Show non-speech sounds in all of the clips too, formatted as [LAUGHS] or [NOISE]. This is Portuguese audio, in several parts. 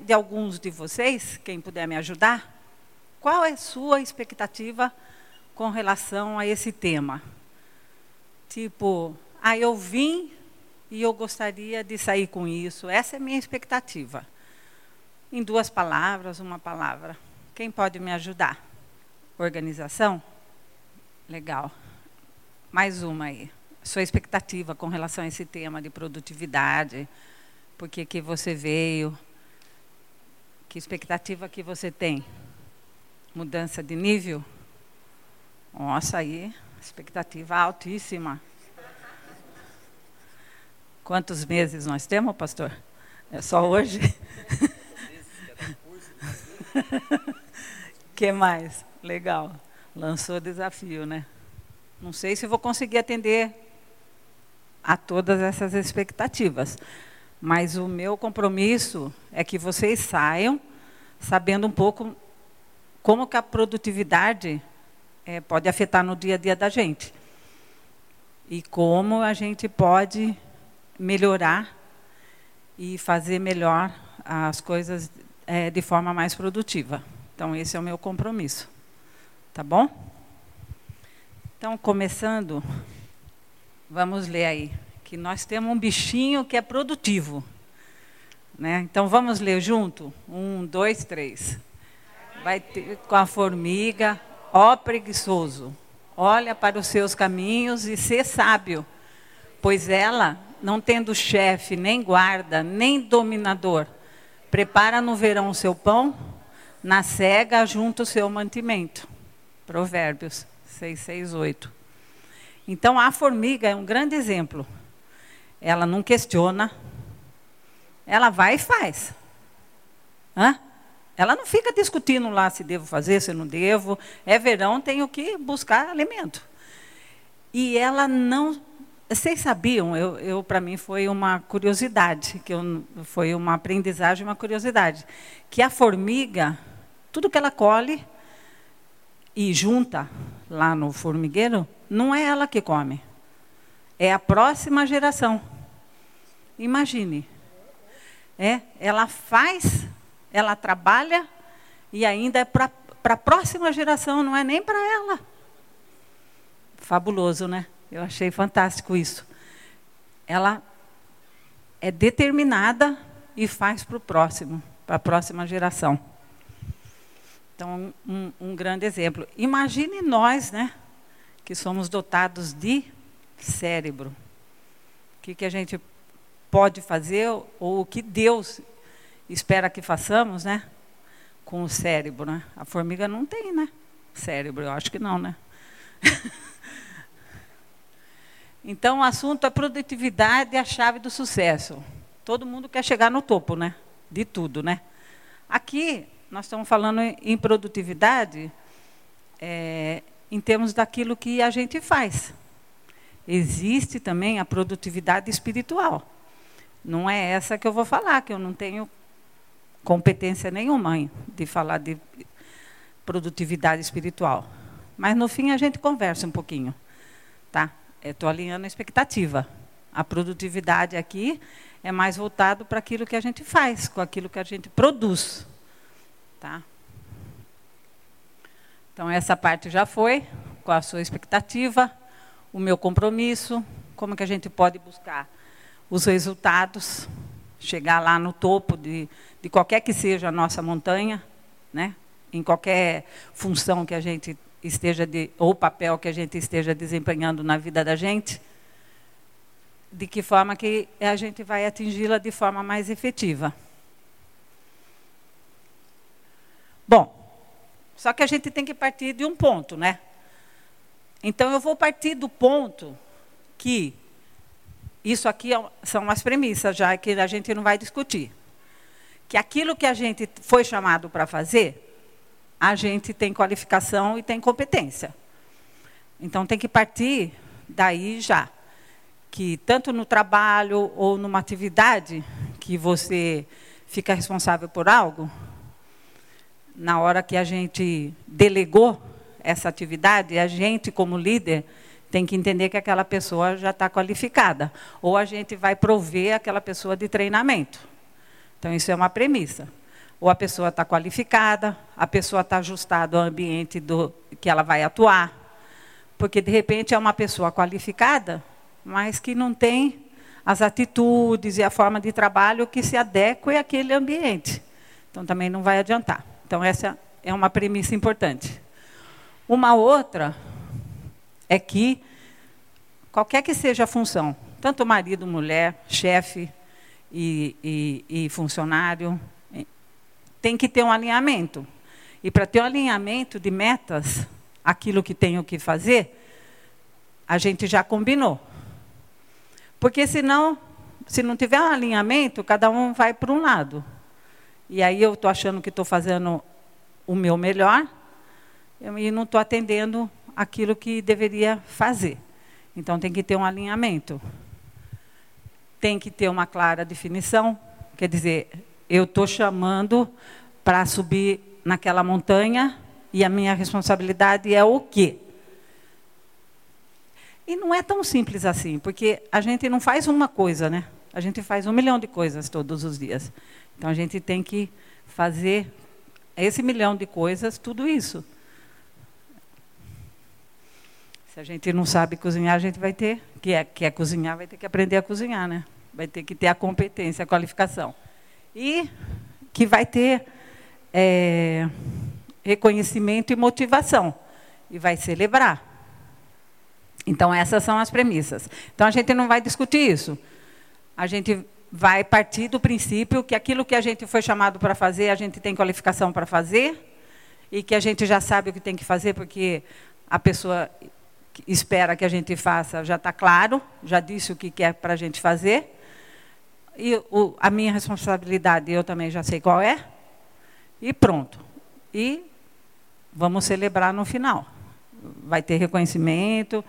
de alguns de vocês, quem puder me ajudar, qual é a sua expectativa com relação a esse tema? Tipo, ah, eu vim e eu gostaria de sair com isso. Essa é a minha expectativa. Em duas palavras, uma palavra. Quem pode me ajudar? Organização? Legal. Mais uma aí. Sua expectativa com relação a esse tema de produtividade. Por que você veio? Que expectativa que você tem? Mudança de nível? Nossa, aí, expectativa altíssima. Quantos meses nós temos, pastor? É só hoje? [LAUGHS] que mais? Legal. Lançou desafio, né? Não sei se vou conseguir atender a todas essas expectativas, mas o meu compromisso é que vocês saiam sabendo um pouco como que a produtividade é, pode afetar no dia a dia da gente e como a gente pode melhorar e fazer melhor as coisas é, de forma mais produtiva. Então, esse é o meu compromisso. Tá bom? Então, começando, vamos ler aí. Que nós temos um bichinho que é produtivo. Né? Então, vamos ler junto? Um, dois, três. Vai ter com a formiga, ó preguiçoso, olha para os seus caminhos e ser sábio, pois ela não tendo chefe, nem guarda, nem dominador, prepara no verão o seu pão, na cega junta o seu mantimento. Provérbios 6, 6, 8. Então, a formiga é um grande exemplo. Ela não questiona, ela vai e faz. Hã? Ela não fica discutindo lá se devo fazer, se não devo. É verão, tenho que buscar alimento. E ela não vocês sabiam, eu, eu para mim foi uma curiosidade, que eu, foi uma aprendizagem, uma curiosidade, que a formiga, tudo que ela colhe e junta lá no formigueiro, não é ela que come, é a próxima geração. Imagine, é, ela faz, ela trabalha e ainda é para a próxima geração, não é nem para ela. Fabuloso, né? Eu achei fantástico isso. Ela é determinada e faz para o próximo, para a próxima geração. Então, um, um, grande exemplo. Imagine nós, né, que somos dotados de cérebro. O que, que a gente pode fazer, ou o que Deus espera que façamos, né, com o cérebro, né? A formiga não tem, né? Cérebro, eu acho que não, né? [LAUGHS] Então, o assunto é produtividade é a chave do sucesso. Todo mundo quer chegar no topo, né? De tudo, né? Aqui, nós estamos falando em produtividade é, em termos daquilo que a gente faz. Existe também a produtividade espiritual. Não é essa que eu vou falar, que eu não tenho competência nenhuma de falar de produtividade espiritual. Mas no fim a gente conversa um pouquinho, tá? Estou alinhando a expectativa. A produtividade aqui é mais voltado para aquilo que a gente faz, com aquilo que a gente produz. Tá? Então, essa parte já foi, com a sua expectativa, o meu compromisso, como que a gente pode buscar os resultados, chegar lá no topo de, de qualquer que seja a nossa montanha, né? em qualquer função que a gente esteja de, ou papel que a gente esteja desempenhando na vida da gente, de que forma que a gente vai atingi-la de forma mais efetiva. Bom, só que a gente tem que partir de um ponto, né? Então eu vou partir do ponto que isso aqui é são as premissas já que a gente não vai discutir. Que aquilo que a gente foi chamado para fazer, a gente tem qualificação e tem competência. Então tem que partir daí já. Que tanto no trabalho ou numa atividade que você fica responsável por algo, na hora que a gente delegou essa atividade, a gente, como líder, tem que entender que aquela pessoa já está qualificada. Ou a gente vai prover aquela pessoa de treinamento. Então, isso é uma premissa. Ou a pessoa está qualificada, a pessoa está ajustada ao ambiente do, que ela vai atuar. Porque, de repente, é uma pessoa qualificada, mas que não tem as atitudes e a forma de trabalho que se adequem àquele ambiente. Então, também não vai adiantar. Então, essa é uma premissa importante. Uma outra é que, qualquer que seja a função, tanto marido, mulher, chefe e, e, e funcionário, tem que ter um alinhamento. E para ter um alinhamento de metas, aquilo que tenho que fazer, a gente já combinou. Porque senão, se não tiver um alinhamento, cada um vai para um lado. E aí eu estou achando que estou fazendo o meu melhor e não estou atendendo aquilo que deveria fazer. Então tem que ter um alinhamento. Tem que ter uma clara definição. Quer dizer, eu estou chamando para subir naquela montanha e a minha responsabilidade é o quê? E não é tão simples assim, porque a gente não faz uma coisa, né? A gente faz um milhão de coisas todos os dias. Então a gente tem que fazer esse milhão de coisas, tudo isso. Se a gente não sabe cozinhar, a gente vai ter, que é, quer cozinhar, vai ter que aprender a cozinhar, né? Vai ter que ter a competência, a qualificação. E que vai ter é, reconhecimento e motivação. E vai celebrar. Então, essas são as premissas. Então, a gente não vai discutir isso. A gente vai partir do princípio que aquilo que a gente foi chamado para fazer, a gente tem qualificação para fazer, e que a gente já sabe o que tem que fazer, porque a pessoa espera que a gente faça já está claro, já disse o que quer para a gente fazer. E o, a minha responsabilidade eu também já sei qual é. E pronto. E vamos celebrar no final. Vai ter reconhecimento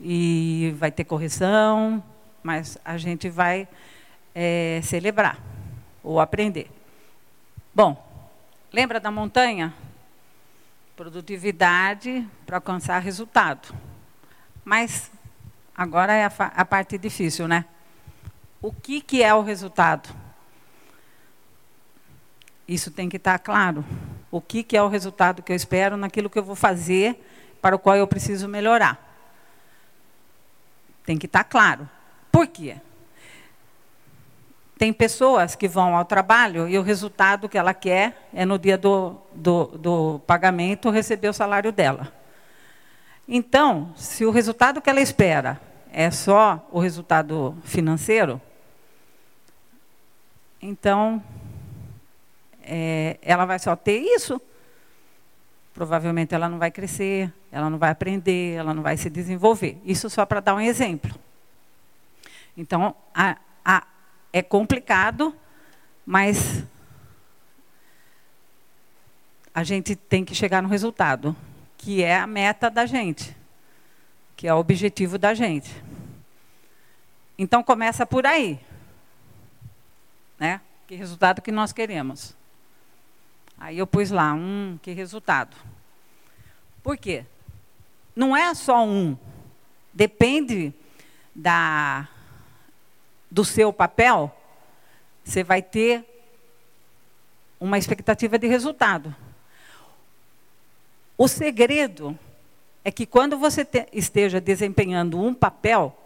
e vai ter correção, mas a gente vai é, celebrar ou aprender. Bom, lembra da montanha? Produtividade para alcançar resultado. Mas agora é a, a parte difícil, né? O que, que é o resultado? Isso tem que estar claro. O que, que é o resultado que eu espero naquilo que eu vou fazer, para o qual eu preciso melhorar. Tem que estar claro. Por quê? Tem pessoas que vão ao trabalho e o resultado que ela quer é no dia do, do, do pagamento receber o salário dela. Então, se o resultado que ela espera é só o resultado financeiro, então é, ela vai só ter isso. Provavelmente ela não vai crescer, ela não vai aprender, ela não vai se desenvolver. Isso só para dar um exemplo. Então, a, a, é complicado, mas a gente tem que chegar no resultado que é a meta da gente, que é o objetivo da gente. Então começa por aí. Né? Que resultado que nós queremos? Aí eu pus lá, um, que resultado. Por quê? Não é só um. Depende da, do seu papel, você vai ter uma expectativa de resultado. O segredo é que quando você te, esteja desempenhando um papel,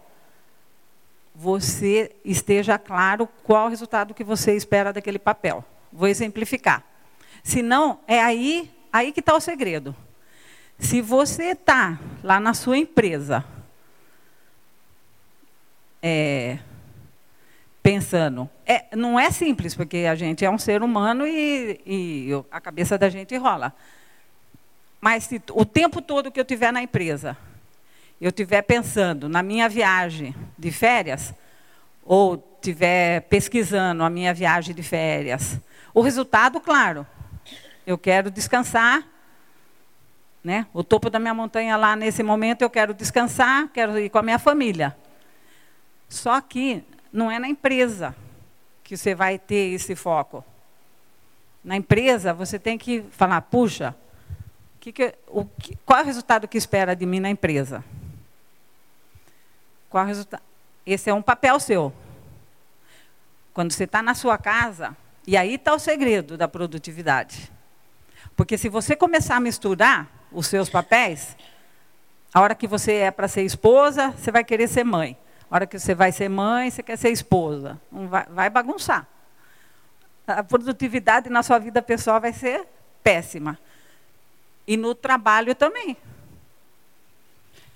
você esteja claro qual o resultado que você espera daquele papel. Vou exemplificar. Se não, é aí, aí que está o segredo. Se você está lá na sua empresa, é, pensando, é, não é simples, porque a gente é um ser humano e, e a cabeça da gente rola. Mas se o tempo todo que eu tiver na empresa, eu estiver pensando na minha viagem de férias, ou estiver pesquisando a minha viagem de férias, o resultado, claro, eu quero descansar, né? O topo da minha montanha lá nesse momento eu quero descansar, quero ir com a minha família. Só que não é na empresa que você vai ter esse foco. Na empresa você tem que falar, puxa, que que, o, que, qual é o resultado que espera de mim na empresa? Qual é resultado? Esse é um papel seu. Quando você está na sua casa, E aí está o segredo da produtividade. Porque se você começar a misturar os seus papéis, a hora que você é para ser esposa, você vai querer ser mãe. A hora que você vai ser mãe, você quer ser esposa. Vai bagunçar. A produtividade na sua vida pessoal vai ser péssima. E no trabalho também.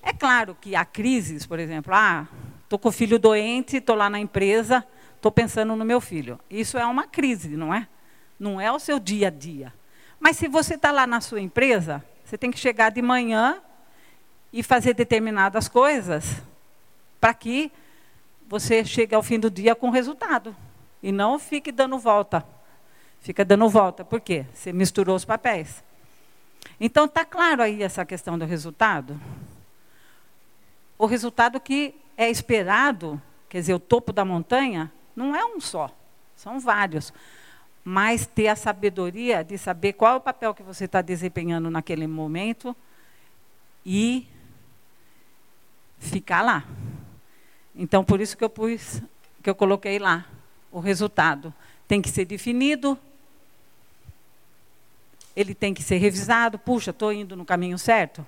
É claro que há crises, por exemplo, ah, estou com o filho doente, estou lá na empresa, estou pensando no meu filho. Isso é uma crise, não é? Não é o seu dia a dia. Mas se você está lá na sua empresa, você tem que chegar de manhã e fazer determinadas coisas para que você chegue ao fim do dia com resultado. E não fique dando volta. Fica dando volta. Por quê? Você misturou os papéis. Então, está claro aí essa questão do resultado? O resultado que é esperado, quer dizer, o topo da montanha, não é um só, são vários. Mas ter a sabedoria de saber qual é o papel que você está desempenhando naquele momento e ficar lá. Então, por isso que eu pus, que eu coloquei lá o resultado. Tem que ser definido, ele tem que ser revisado. Puxa, estou indo no caminho certo?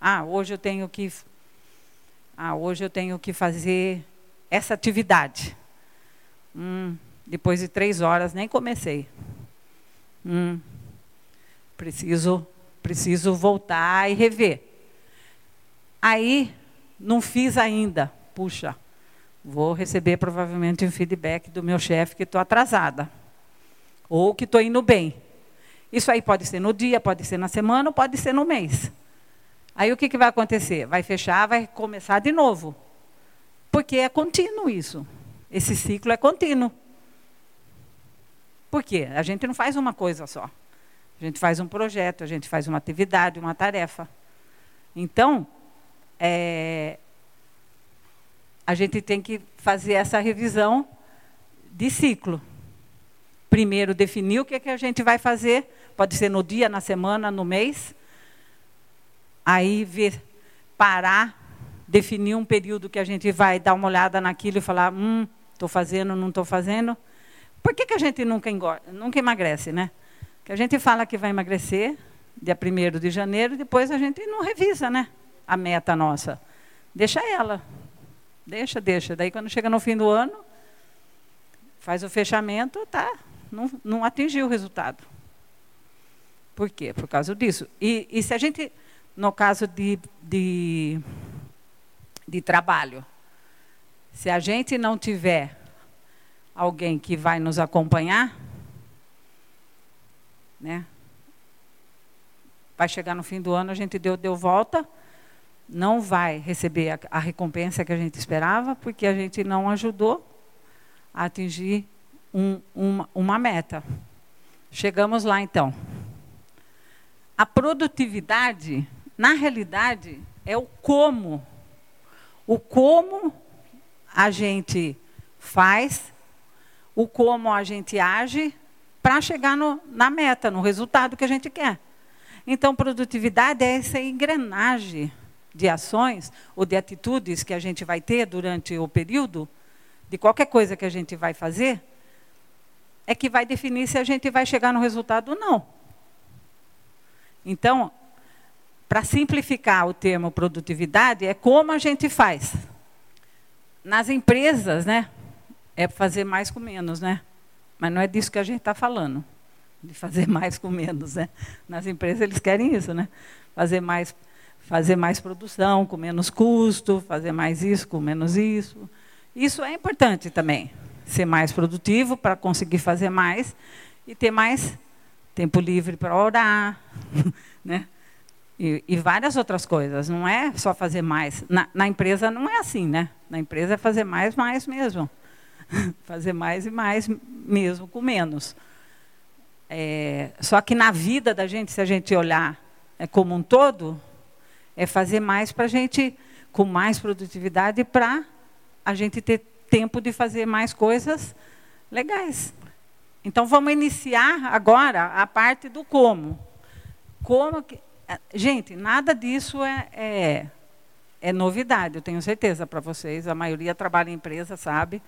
Ah, hoje eu tenho que. Ah, hoje eu tenho que fazer essa atividade. Hum, depois de três horas nem comecei. Hum, preciso, preciso voltar e rever. Aí não fiz ainda. Puxa, vou receber provavelmente um feedback do meu chefe que estou atrasada. Ou que estou indo bem. Isso aí pode ser no dia, pode ser na semana, pode ser no mês. Aí o que, que vai acontecer? Vai fechar, vai começar de novo. Porque é contínuo isso. Esse ciclo é contínuo. Por quê? A gente não faz uma coisa só. A gente faz um projeto, a gente faz uma atividade, uma tarefa. Então, é, a gente tem que fazer essa revisão de ciclo. Primeiro, definir o que, é que a gente vai fazer, pode ser no dia, na semana, no mês. Aí, ver, parar, definir um período que a gente vai dar uma olhada naquilo e falar: hum, Estou fazendo, não estou fazendo. Por que, que a gente nunca, engorda, nunca emagrece, né? Que a gente fala que vai emagrecer dia 1 de janeiro, depois a gente não revisa, né? A meta nossa. Deixa ela. Deixa, deixa. Daí quando chega no fim do ano, faz o fechamento, tá, não, não atingiu o resultado. Por quê? Por causa disso. E, e se a gente, no caso de, de, de trabalho, se a gente não tiver alguém que vai nos acompanhar, né? Vai chegar no fim do ano, a gente deu, deu volta, não vai receber a, a recompensa que a gente esperava, porque a gente não ajudou a atingir um, uma, uma meta. Chegamos lá então. A produtividade, na realidade, é o como. O como a gente faz, o como a gente age para chegar no, na meta, no resultado que a gente quer. Então, produtividade é essa engrenagem de ações ou de atitudes que a gente vai ter durante o período, de qualquer coisa que a gente vai fazer, é que vai definir se a gente vai chegar no resultado ou não. Então, para simplificar o termo produtividade, é como a gente faz nas empresas, né? É fazer mais com menos, né? Mas não é disso que a gente está falando, de fazer mais com menos, né? Nas empresas eles querem isso, né? Fazer mais, fazer mais produção com menos custo, fazer mais isso com menos isso. Isso é importante também, ser mais produtivo para conseguir fazer mais e ter mais tempo livre para orar, [LAUGHS] né? E, e, várias outras coisas. Não é só fazer mais. Na, na, empresa não é assim, né? Na empresa é fazer mais, mais mesmo. [LAUGHS] fazer mais e mais mesmo, com menos. É, só que na vida da gente, se a gente olhar é, como um todo, é fazer mais para a gente, com mais produtividade, para a gente ter tempo de fazer mais coisas legais. Então vamos iniciar agora a parte do como. Como que, é, gente, nada disso é, é, é novidade, eu tenho certeza para vocês. A maioria trabalha em empresa, sabe.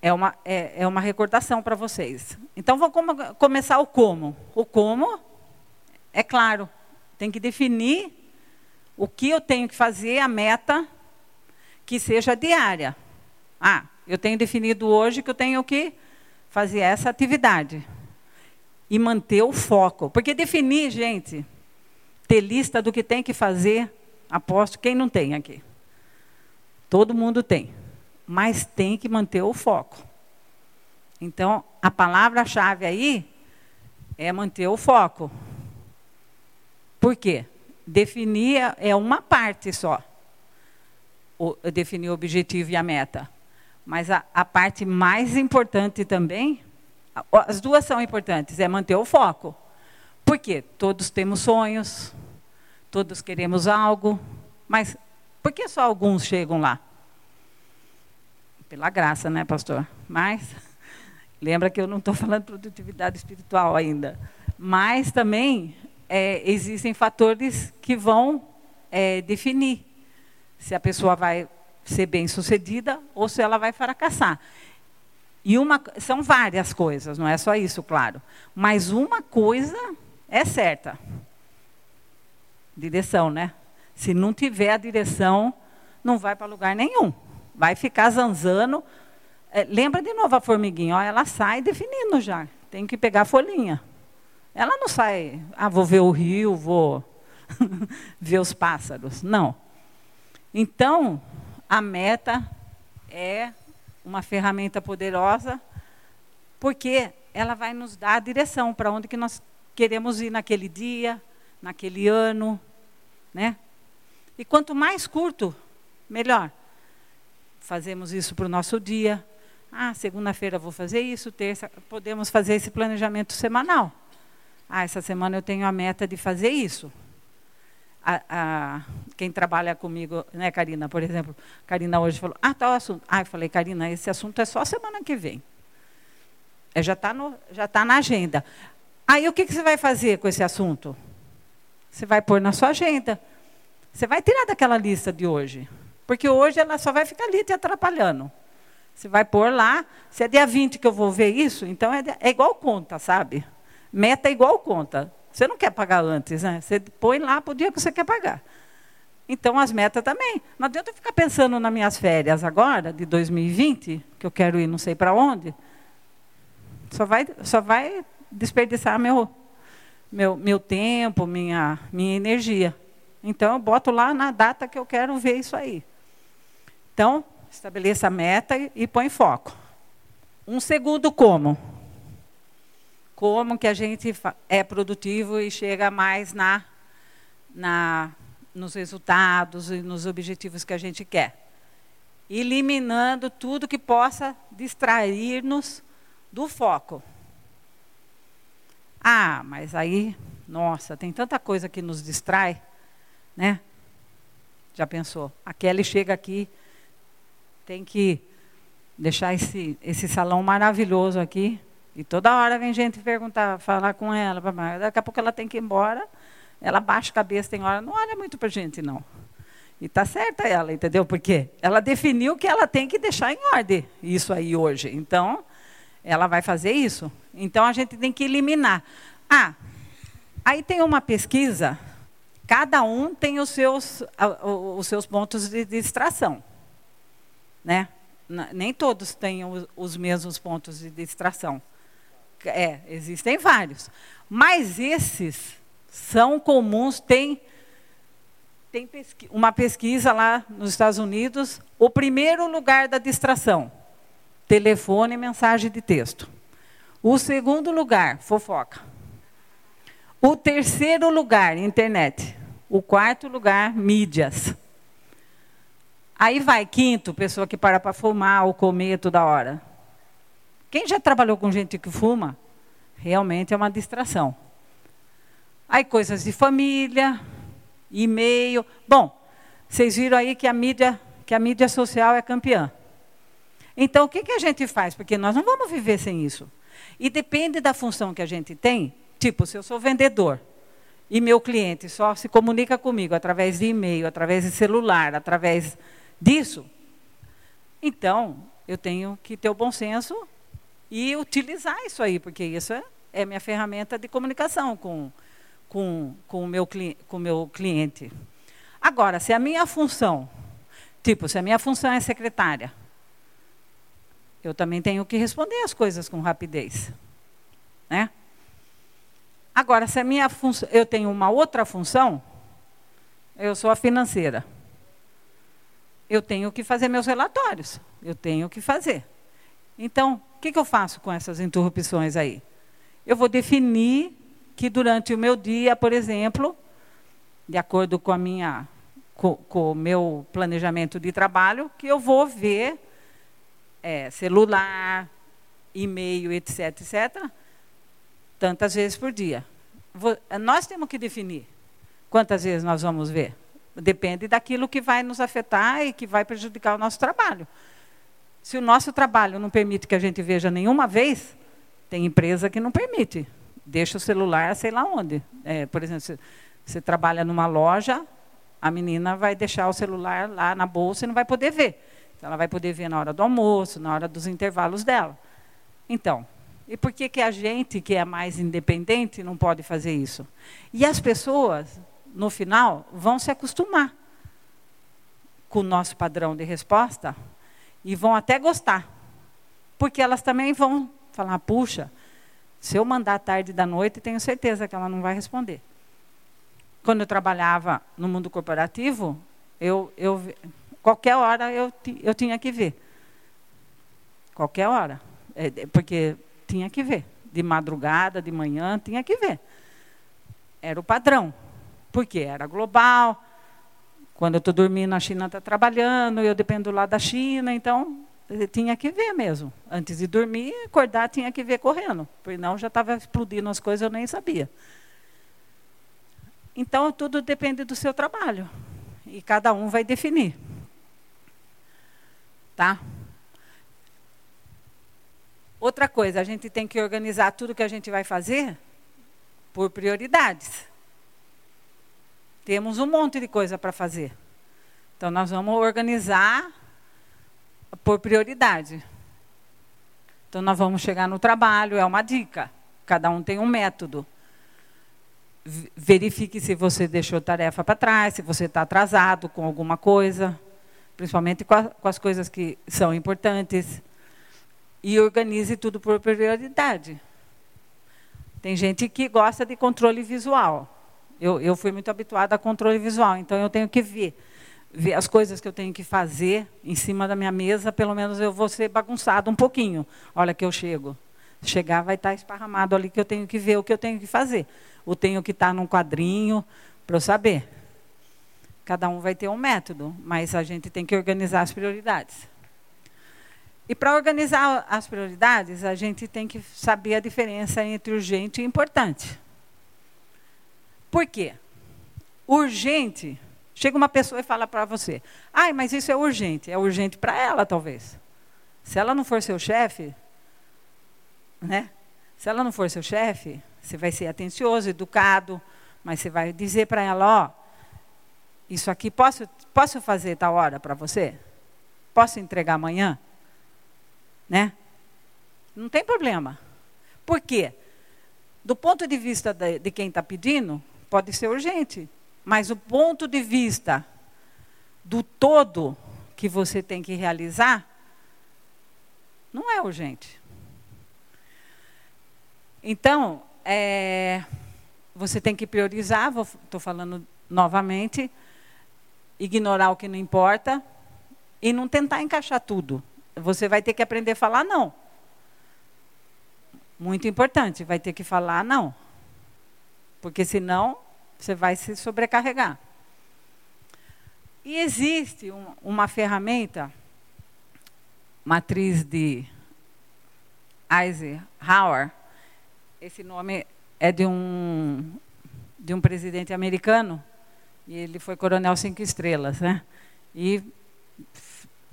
é uma, é, é uma recordação para vocês. Então, vou com, começar o como. O como, é claro, tem que definir o que eu tenho que fazer, a meta, que seja diária. Ah, eu tenho definido hoje que eu tenho que fazer essa atividade. E manter o foco. Porque definir, gente, ter lista do que tem que fazer, aposto, quem não tem aqui? Todo mundo tem mas tem que manter o foco. Então, a palavra-chave aí é manter o foco. Por quê? Definir é uma parte só. O, definir o objetivo e a meta. Mas a, a parte mais importante também, as duas são importantes, é manter o foco. Por quê? Todos temos sonhos, todos queremos algo, mas por que só alguns chegam lá? Pela graça, né, pastor? Mas, [LAUGHS] lembra que eu não estou falando de produtividade espiritual ainda. Mas também é, existem fatores que vão é, definir se a pessoa vai ser bem sucedida ou se ela vai fracassar. E uma, são várias coisas, não é só isso, claro. Mas uma coisa é certa: direção, né? Se não tiver a direção, não vai para lugar nenhum vai ficar zanzando. É, lembra de novo a formiguinha, ó, ela sai definindo já. Tem que pegar a folhinha. Ela não sai, ah, vou ver o rio, vou [LAUGHS] ver os pássaros. Não. Então, a meta é uma ferramenta poderosa, porque ela vai nos dar a direção para onde que nós queremos ir naquele dia, naquele ano, né? E quanto mais curto, melhor fazemos isso para o nosso dia. Ah, segunda-feira vou fazer isso, terça, podemos fazer esse planejamento semanal. Ah, essa semana eu tenho a meta de fazer isso. A, a, quem trabalha comigo, né, Karina, por exemplo, Karina hoje falou, ah, tal assunto. Ah, eu falei, Karina, esse assunto é só semana que vem. É, já está tá na agenda. Aí o que, que você vai fazer com esse assunto? Você vai pôr na sua agenda. Você vai tirar daquela lista de hoje. Porque hoje ela só vai ficar ali te atrapalhando. Você vai pôr lá, se é dia 20 que eu vou ver isso, então é, é igual conta, sabe? Meta é igual conta. Você não quer pagar antes, né? Você põe lá para o dia que você quer pagar. Então, as metas também. Não adianta eu ficar pensando nas minhas férias agora, de 2020, que eu quero ir não sei para onde. Só vai, só vai desperdiçar meu, meu, meu tempo, minha, minha energia. Então, eu boto lá na data que eu quero ver isso aí. Então, estabeleça a meta e põe foco. Um segundo como. Como que a gente é produtivo e chega mais na, na, nos resultados e nos objetivos que a gente quer. Eliminando tudo que possa distrair-nos do foco. Ah, mas aí, nossa, tem tanta coisa que nos distrai, né? Já pensou? A Kelly chega aqui, tem que deixar esse, esse salão maravilhoso aqui. E toda hora vem gente perguntar, falar com ela. Daqui a pouco ela tem que ir embora. Ela baixa a cabeça, tem hora, não olha muito para gente, não. E está certa ela, entendeu? Porque ela definiu que ela tem que deixar em ordem isso aí hoje. Então, ela vai fazer isso. Então, a gente tem que eliminar. Ah, aí tem uma pesquisa, cada um tem os seus, os seus pontos de distração. Né? Nem todos têm os mesmos pontos de distração. É, existem vários. Mas esses são comuns, tem, tem pesqui uma pesquisa lá nos Estados Unidos, o primeiro lugar da distração, telefone e mensagem de texto. O segundo lugar, fofoca. O terceiro lugar, internet. O quarto lugar, mídias. Aí vai, quinto, pessoa que para para fumar ou comer toda hora. Quem já trabalhou com gente que fuma, realmente é uma distração. Aí coisas de família, e-mail. Bom, vocês viram aí que a mídia, que a mídia social é campeã. Então, o que, que a gente faz? Porque nós não vamos viver sem isso. E depende da função que a gente tem. Tipo, se eu sou vendedor e meu cliente só se comunica comigo através de e-mail, através de celular, através disso. Então, eu tenho que ter o bom senso e utilizar isso aí, porque isso é, é minha ferramenta de comunicação com, com, com, o meu, com o meu cliente. Agora, se a minha função, tipo, se a minha função é secretária, eu também tenho que responder as coisas com rapidez. Né? Agora, se a minha função, eu tenho uma outra função, eu sou a financeira. Eu tenho que fazer meus relatórios. Eu tenho que fazer. Então, o que, que eu faço com essas interrupções aí? Eu vou definir que durante o meu dia, por exemplo, de acordo com a minha com, o meu planejamento de trabalho, que eu vou ver é, celular, e-mail, etc, etc, tantas vezes por dia. Vou, nós temos que definir quantas vezes nós vamos ver. Depende daquilo que vai nos afetar e que vai prejudicar o nosso trabalho. Se o nosso trabalho não permite que a gente veja nenhuma vez, tem empresa que não permite. Deixa o celular, sei lá onde. É, por exemplo, você, você trabalha numa loja, a menina vai deixar o celular lá na bolsa e não vai poder ver. Então, ela vai poder ver na hora do almoço, na hora dos intervalos dela. Então, e por que, que a gente, que é mais independente, não pode fazer isso? E as pessoas, no final, vão se acostumar com o nosso padrão de resposta e vão até gostar. Porque elas também vão falar, puxa, se eu mandar tarde da noite, tenho certeza que ela não vai responder. Quando eu trabalhava no mundo corporativo, eu, eu Qualquer hora eu, eu tinha que ver. Qualquer hora. É, porque tinha que ver. De madrugada, de manhã, tinha que ver. Era o padrão. Porque era global. Quando eu estou dormindo, a China está trabalhando, eu dependo lá da China, então tinha que ver mesmo. Antes de dormir, acordar, tinha que ver correndo. Porque não já estava explodindo as coisas, eu nem sabia. Então, tudo depende do seu trabalho. E cada um vai definir tá? Outra coisa, a gente tem que organizar tudo que a gente vai fazer por prioridades. Temos um monte de coisa para fazer. Então, nós vamos organizar por prioridade. Então, nós vamos chegar no trabalho, é uma dica. Cada um tem um método. Verifique se você deixou tarefa para trás, se você está atrasado com alguma coisa principalmente com, a, com as coisas que são importantes, e organize tudo por prioridade. Tem gente que gosta de controle visual. Eu, eu fui muito habituada a controle visual, então eu tenho que ver, ver as coisas que eu tenho que fazer em cima da minha mesa, pelo menos eu vou ser bagunçado um pouquinho. Olha que eu chego. Chegar vai estar esparramado ali que eu tenho que ver o que eu tenho que fazer. Ou tenho que estar num quadrinho para eu saber. Cada um vai ter um método, mas a gente tem que organizar as prioridades. E para organizar as prioridades, a gente tem que saber a diferença entre urgente e importante. Por quê? Urgente, chega uma pessoa e fala para você: "Ai, mas isso é urgente". É urgente para ela, talvez. Se ela não for seu chefe, né? Se ela não for seu chefe, você vai ser atencioso, educado, mas você vai dizer para ela, ó, isso aqui, posso, posso fazer tal hora para você? Posso entregar amanhã? Né? Não tem problema. Por quê? Do ponto de vista de, de quem está pedindo, pode ser urgente. Mas o ponto de vista do todo que você tem que realizar, não é urgente. Então, é, você tem que priorizar, estou falando novamente, ignorar o que não importa e não tentar encaixar tudo. Você vai ter que aprender a falar não. Muito importante, vai ter que falar não. Porque senão você vai se sobrecarregar. E existe um, uma ferramenta, matriz de Eisenhower, esse nome é de um, de um presidente americano, e ele foi coronel cinco estrelas, né? E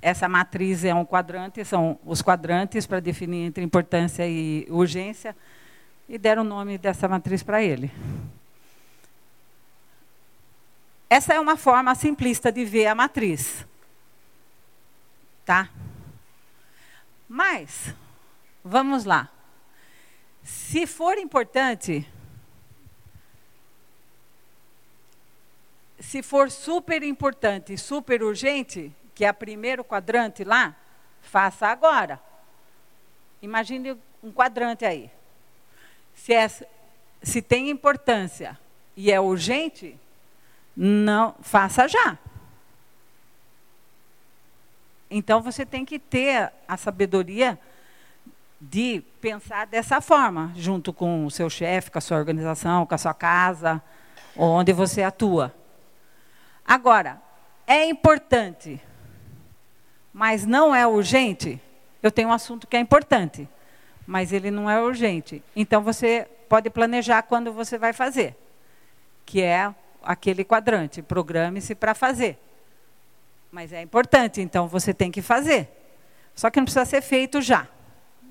essa matriz é um quadrante, são os quadrantes para definir entre importância e urgência, e deram o nome dessa matriz para ele. Essa é uma forma simplista de ver a matriz. Tá? Mas, vamos lá. Se for importante, se for super importante, super urgente, que é o primeiro quadrante lá, faça agora. Imagine um quadrante aí. Se, é, se tem importância e é urgente, não faça já. Então você tem que ter a sabedoria de pensar dessa forma, junto com o seu chefe, com a sua organização, com a sua casa, onde você atua. Agora, é importante, mas não é urgente. Eu tenho um assunto que é importante, mas ele não é urgente. Então você pode planejar quando você vai fazer, que é aquele quadrante. Programe-se para fazer. Mas é importante, então você tem que fazer. Só que não precisa ser feito já.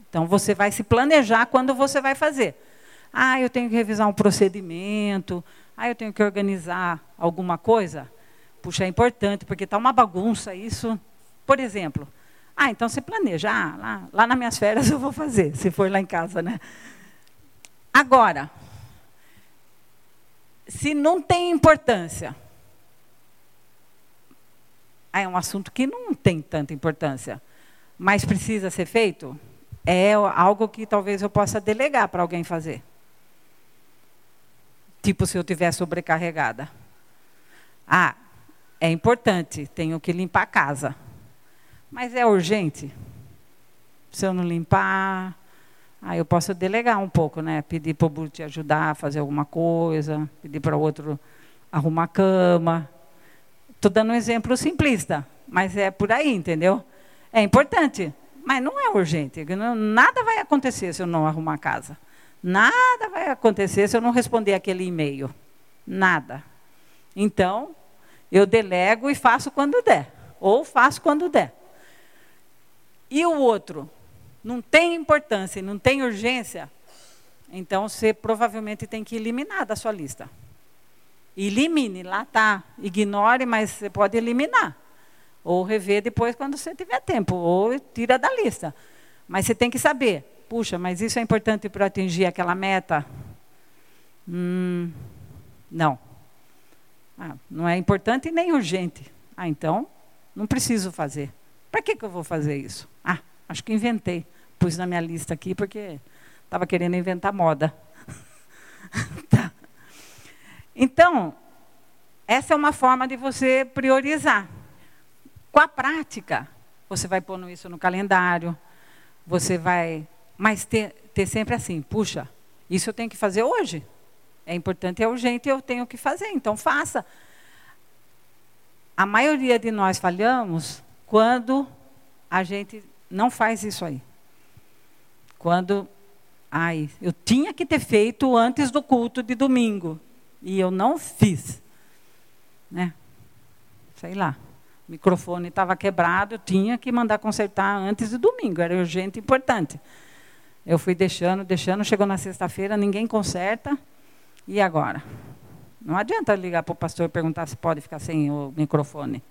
Então você vai se planejar quando você vai fazer. Ah, eu tenho que revisar um procedimento. Ah, eu tenho que organizar alguma coisa. Puxa, é importante, porque está uma bagunça isso. Por exemplo, ah, então você planeja. Ah, lá, lá nas minhas férias [LAUGHS] eu vou fazer, se for lá em casa, né? Agora, se não tem importância, é um assunto que não tem tanta importância, mas precisa ser feito, é algo que talvez eu possa delegar para alguém fazer. Tipo se eu estiver sobrecarregada. Ah, é importante, tenho que limpar a casa. Mas é urgente. Se eu não limpar, aí eu posso delegar um pouco, né? Pedir para o Bruno te ajudar a fazer alguma coisa, pedir para o outro arrumar a cama. Estou dando um exemplo simplista, mas é por aí, entendeu? É importante, mas não é urgente. nada vai acontecer se eu não arrumar a casa. Nada vai acontecer se eu não responder aquele e-mail. Nada. Então, eu delego e faço quando der. Ou faço quando der. E o outro? Não tem importância, não tem urgência. Então, você provavelmente tem que eliminar da sua lista. Elimine, lá está. Ignore, mas você pode eliminar. Ou rever depois quando você tiver tempo, ou tira da lista. Mas você tem que saber, puxa, mas isso é importante para atingir aquela meta? Hum, não. Ah, não é importante nem urgente. Ah, então, não preciso fazer. Para que, que eu vou fazer isso? Ah, acho que inventei. Pus na minha lista aqui porque estava querendo inventar moda. [LAUGHS] tá. Então, essa é uma forma de você priorizar. Com a prática, você vai pondo isso no calendário, você vai. Mas ter, ter sempre assim, puxa, isso eu tenho que fazer hoje. É importante, é urgente, eu tenho que fazer, então faça. A maioria de nós falhamos quando a gente não faz isso aí. Quando, ai, eu tinha que ter feito antes do culto de domingo e eu não fiz, né? Sei lá o microfone estava quebrado, eu tinha que mandar consertar antes de domingo, era urgente importante. Eu fui deixando, deixando, chegou na sexta-feira, ninguém conserta, e agora? Não adianta ligar para o pastor e perguntar se pode ficar sem o microfone.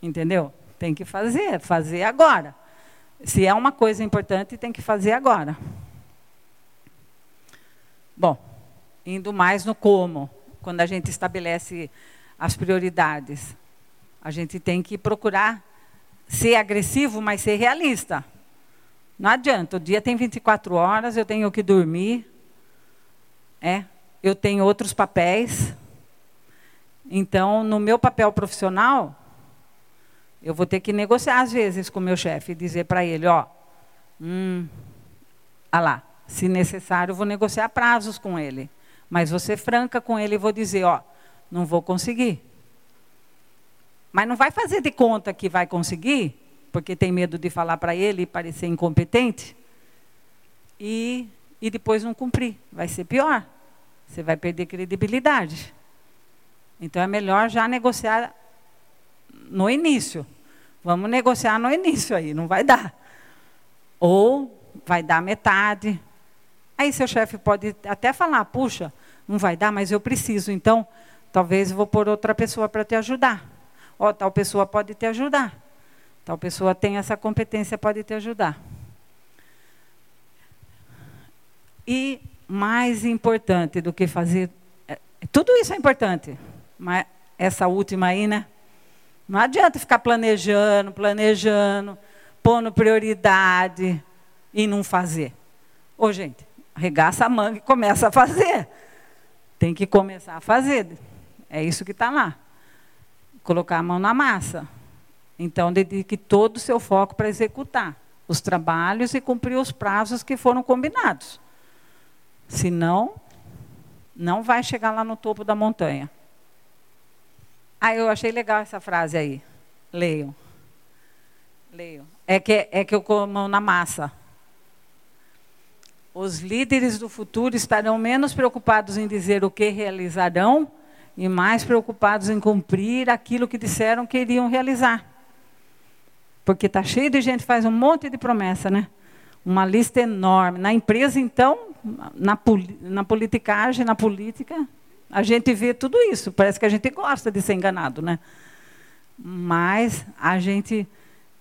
Entendeu? Tem que fazer, fazer agora. Se é uma coisa importante, tem que fazer agora. Bom, indo mais no como, quando a gente estabelece as prioridades. A gente tem que procurar ser agressivo, mas ser realista. Não adianta, o dia tem 24 horas, eu tenho que dormir. É, eu tenho outros papéis. Então, no meu papel profissional, eu vou ter que negociar às vezes com o meu chefe e dizer para ele, ó, hum, ah lá, se necessário, vou negociar prazos com ele. Mas vou ser franca com ele e vou dizer, ó, não vou conseguir. Mas não vai fazer de conta que vai conseguir, porque tem medo de falar para ele e parecer incompetente, e, e depois não cumprir. Vai ser pior. Você vai perder credibilidade. Então é melhor já negociar no início. Vamos negociar no início aí, não vai dar. Ou vai dar metade. Aí seu chefe pode até falar, puxa, não vai dar, mas eu preciso, então talvez vou pôr outra pessoa para te ajudar. Ó, tal pessoa pode te ajudar. Tal pessoa tem essa competência, pode te ajudar. E mais importante do que fazer. É, tudo isso é importante, mas essa última aí, né? Não adianta ficar planejando, planejando, pondo prioridade e não fazer. Ô, gente, arregaça a manga e começa a fazer. Tem que começar a fazer. É isso que está lá. Colocar a mão na massa. Então, dedique todo o seu foco para executar os trabalhos e cumprir os prazos que foram combinados. Senão, não vai chegar lá no topo da montanha. Ah, eu achei legal essa frase aí. Leio. Leio. É que, é que eu como na massa. Os líderes do futuro estarão menos preocupados em dizer o que realizarão e mais preocupados em cumprir aquilo que disseram que iriam realizar. Porque está cheio de gente faz um monte de promessa, né? Uma lista enorme. Na empresa, então, na, na politicagem, na política, a gente vê tudo isso. Parece que a gente gosta de ser enganado, né? Mas a gente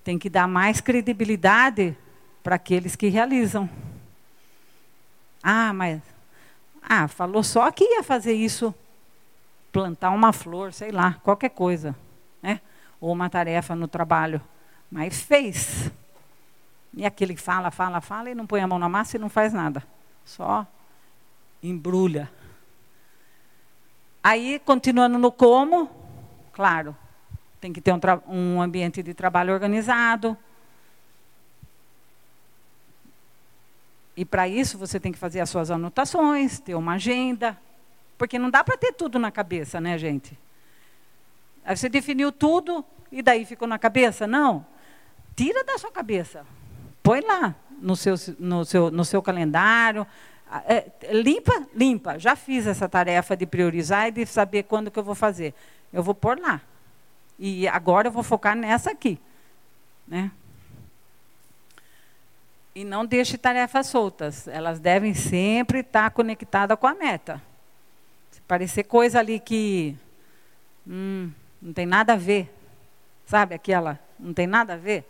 tem que dar mais credibilidade para aqueles que realizam. Ah, mas ah, falou só que ia fazer isso, plantar uma flor, sei lá, qualquer coisa, né? Ou uma tarefa no trabalho, mas fez. E aquele que fala, fala, fala e não põe a mão na massa e não faz nada. Só embrulha. Aí, continuando no como, claro, tem que ter um, um ambiente de trabalho organizado. E para isso você tem que fazer as suas anotações, ter uma agenda, porque não dá para ter tudo na cabeça, né, gente? Aí você definiu tudo e daí ficou na cabeça? Não. Tira da sua cabeça. Põe lá no seu, no seu, no seu calendário. É, limpa, limpa. Já fiz essa tarefa de priorizar e de saber quando que eu vou fazer. Eu vou pôr lá. E agora eu vou focar nessa aqui. Né? E não deixe tarefas soltas. Elas devem sempre estar conectadas com a meta. Se parecer coisa ali que hum, não tem nada a ver, sabe aquela, não tem nada a ver,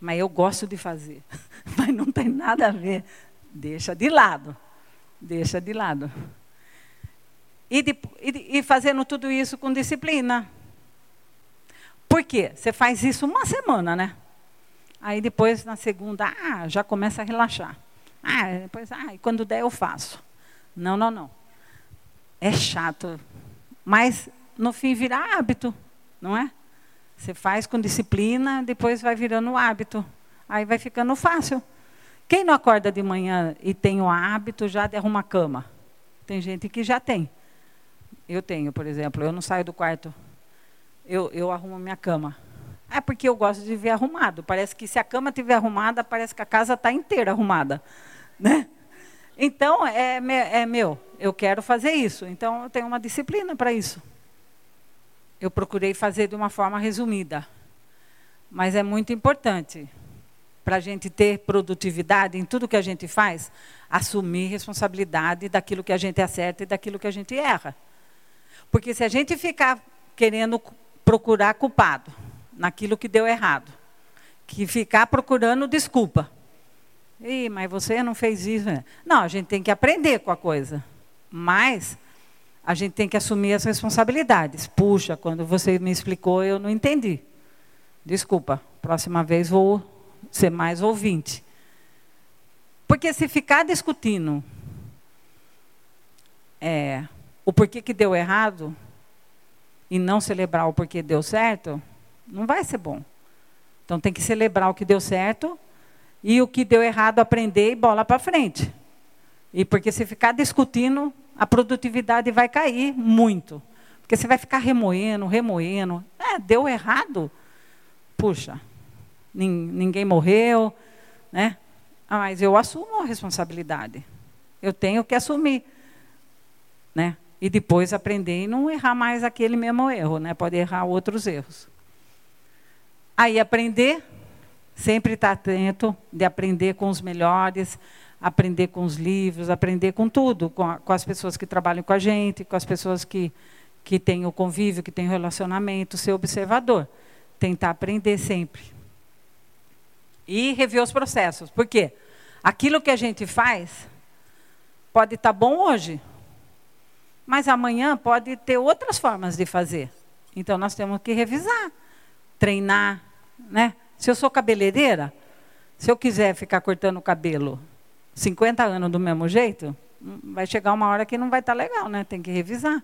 mas eu gosto de fazer. [LAUGHS] mas não tem nada a ver. Deixa de lado. Deixa de lado. E, de, e, e fazendo tudo isso com disciplina. Por quê? Você faz isso uma semana, né? Aí depois, na segunda, ah, já começa a relaxar. Ah, depois, ah, e quando der eu faço. Não, não, não. É chato. Mas no fim vira hábito, não é? Você faz com disciplina, depois vai virando hábito. Aí vai ficando fácil. Quem não acorda de manhã e tem o hábito já de arrumar cama? Tem gente que já tem. Eu tenho, por exemplo, eu não saio do quarto. Eu, eu arrumo minha cama. É porque eu gosto de ver arrumado. Parece que se a cama estiver arrumada, parece que a casa está inteira arrumada. [LAUGHS] Né? Então, é, é meu, eu quero fazer isso. Então, eu tenho uma disciplina para isso eu procurei fazer de uma forma resumida. Mas é muito importante para a gente ter produtividade em tudo que a gente faz, assumir responsabilidade daquilo que a gente acerta e daquilo que a gente erra. Porque se a gente ficar querendo procurar culpado naquilo que deu errado, que ficar procurando desculpa. Ih, mas você não fez isso. Né? Não, a gente tem que aprender com a coisa. Mas a gente tem que assumir as responsabilidades. Puxa, quando você me explicou, eu não entendi. Desculpa, próxima vez vou ser mais ouvinte. Porque se ficar discutindo é, o porquê que deu errado e não celebrar o porquê deu certo, não vai ser bom. Então tem que celebrar o que deu certo e o que deu errado aprender e bola para frente. E porque se ficar discutindo, a produtividade vai cair muito. Porque você vai ficar remoendo, remoendo. É, deu errado. Puxa, ninguém morreu, né? Ah, mas eu assumo a responsabilidade. Eu tenho que assumir, né? E depois aprender e não errar mais aquele mesmo erro, né? Pode errar outros erros. Aí aprender, sempre estar atento de aprender com os melhores, aprender com os livros, aprender com tudo, com, a, com, as pessoas que trabalham com a gente, com as pessoas que, que têm o convívio, que têm o relacionamento, ser observador. tentar aprender sempre. E rever os processos. Por quê? Aquilo que a gente faz pode estar tá bom hoje, mas amanhã pode ter outras formas de fazer. Então nós temos que revisar, treinar, né? Se eu sou cabeleireira, se eu quiser ficar cortando o cabelo 50 anos do mesmo jeito, hum, vai chegar uma hora que não vai estar tá legal, né? Tem que revisar.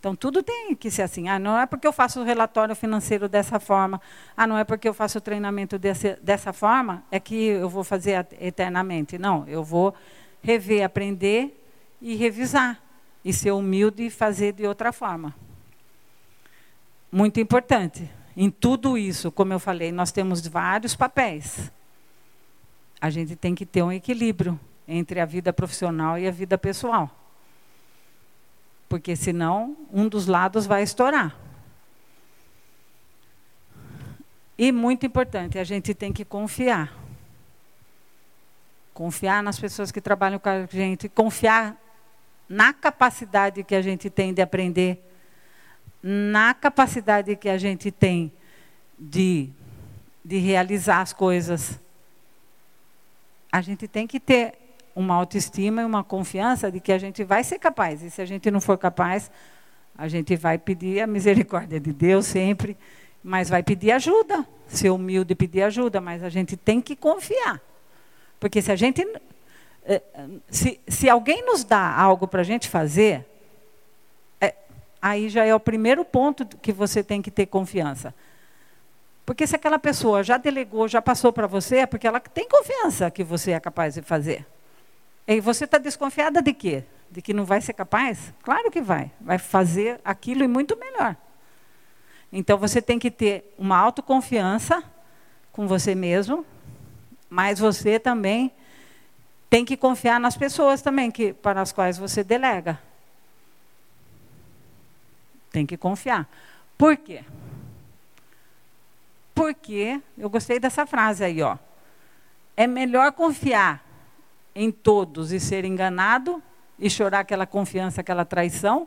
Então, tudo tem que ser assim. Ah, não é porque eu faço o relatório financeiro dessa forma. Ah, não é porque eu faço o treinamento desse, dessa forma, é que eu vou fazer eternamente. Não, eu vou rever, aprender e revisar. E ser humilde e fazer de outra forma. Muito importante. Em tudo isso, como eu falei, nós temos vários papéis. A gente tem que ter um equilíbrio entre a vida profissional e a vida pessoal porque senão um dos lados vai estourar. E muito importante, a gente tem que confiar. Confiar nas pessoas que trabalham com a gente, confiar na capacidade que a gente tem de aprender, na capacidade que a gente tem de, de realizar as coisas. A gente tem que ter uma autoestima e uma confiança de que a gente vai ser capaz. E se a gente não for capaz, a gente vai pedir a misericórdia de Deus sempre, mas vai pedir ajuda, ser humilde e pedir ajuda, mas a gente tem que confiar. Porque se a gente. Eh, se, se alguém nos dá algo para a gente fazer, é, aí já é o primeiro ponto que você tem que ter confiança. Porque se aquela pessoa já delegou, já passou para você, é porque ela tem confiança que você é capaz de fazer. E você está desconfiada de quê? De que não vai ser capaz? Claro que vai. Vai fazer aquilo e muito melhor. Então você tem que ter uma autoconfiança com você mesmo, mas você também tem que confiar nas pessoas também que, para as quais você delega. Tem que confiar. Por quê? Porque, eu gostei dessa frase aí, ó. É melhor confiar em todos e ser enganado e chorar aquela confiança, aquela traição,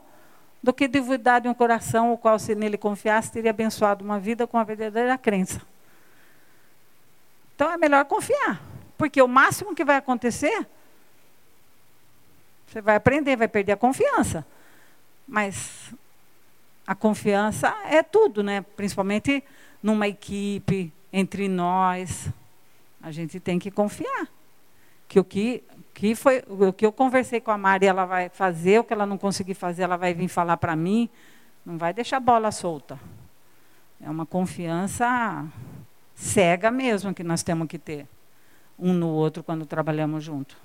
do que duvidar de um coração o qual, se nele confiasse, teria abençoado uma vida com a verdadeira crença. Então é melhor confiar, porque o máximo que vai acontecer, você vai aprender, vai perder a confiança. Mas a confiança é tudo, né? Principalmente numa equipe, entre nós. A gente tem que confiar que o que, que foi o que eu conversei com a Mari, ela vai fazer, o que ela não conseguir fazer, ela vai vir falar para mim, não vai deixar a bola solta. É uma confiança cega mesmo que nós temos que ter um no outro quando trabalhamos junto.